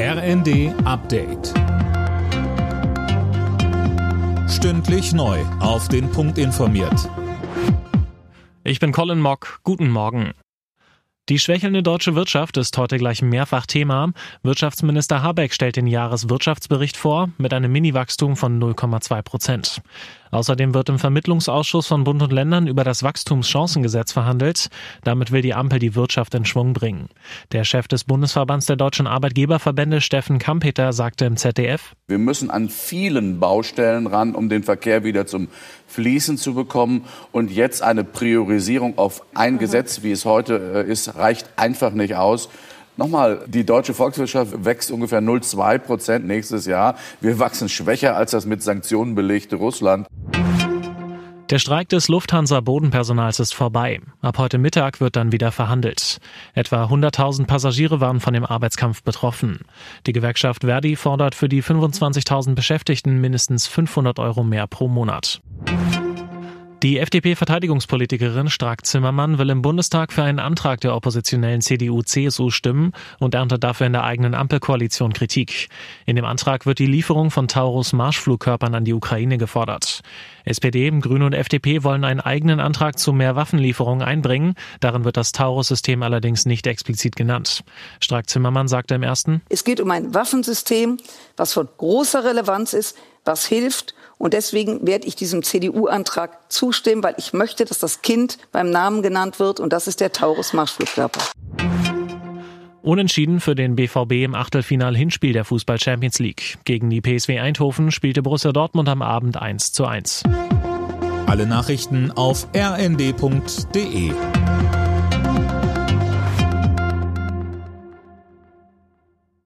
RND Update. Stündlich neu. Auf den Punkt informiert. Ich bin Colin Mock. Guten Morgen. Die schwächelnde deutsche Wirtschaft ist heute gleich mehrfach Thema. Wirtschaftsminister Habeck stellt den Jahreswirtschaftsbericht vor mit einem Mini-Wachstum von 0,2 Prozent. Außerdem wird im Vermittlungsausschuss von Bund und Ländern über das Wachstumschancengesetz verhandelt. Damit will die Ampel die Wirtschaft in Schwung bringen. Der Chef des Bundesverbands der deutschen Arbeitgeberverbände, Steffen Kampeter, sagte im ZDF, Wir müssen an vielen Baustellen ran, um den Verkehr wieder zum Fließen zu bekommen. Und jetzt eine Priorisierung auf ein Gesetz, wie es heute äh, ist, reicht einfach nicht aus. Nochmal, die deutsche Volkswirtschaft wächst ungefähr 0,2 Prozent nächstes Jahr. Wir wachsen schwächer als das mit Sanktionen belegte Russland. Der Streik des Lufthansa-Bodenpersonals ist vorbei. Ab heute Mittag wird dann wieder verhandelt. Etwa 100.000 Passagiere waren von dem Arbeitskampf betroffen. Die Gewerkschaft Verdi fordert für die 25.000 Beschäftigten mindestens 500 Euro mehr pro Monat. Die FDP-Verteidigungspolitikerin Strack-Zimmermann will im Bundestag für einen Antrag der oppositionellen CDU-CSU stimmen und erntet dafür in der eigenen Ampelkoalition Kritik. In dem Antrag wird die Lieferung von Taurus-Marschflugkörpern an die Ukraine gefordert. SPD, Grüne und FDP wollen einen eigenen Antrag zu mehr Waffenlieferungen einbringen. Darin wird das Taurus-System allerdings nicht explizit genannt. Strack-Zimmermann sagte im ersten, Es geht um ein Waffensystem, was von großer Relevanz ist, was hilft. Und deswegen werde ich diesem CDU-Antrag zustimmen, weil ich möchte, dass das Kind beim Namen genannt wird. Und das ist der Taurus-Marschflugkörper. Unentschieden für den BVB im Achtelfinal-Hinspiel der Fußball Champions League. Gegen die PSW Eindhoven spielte Borussia Dortmund am Abend 1 zu 1. Alle Nachrichten auf rnd.de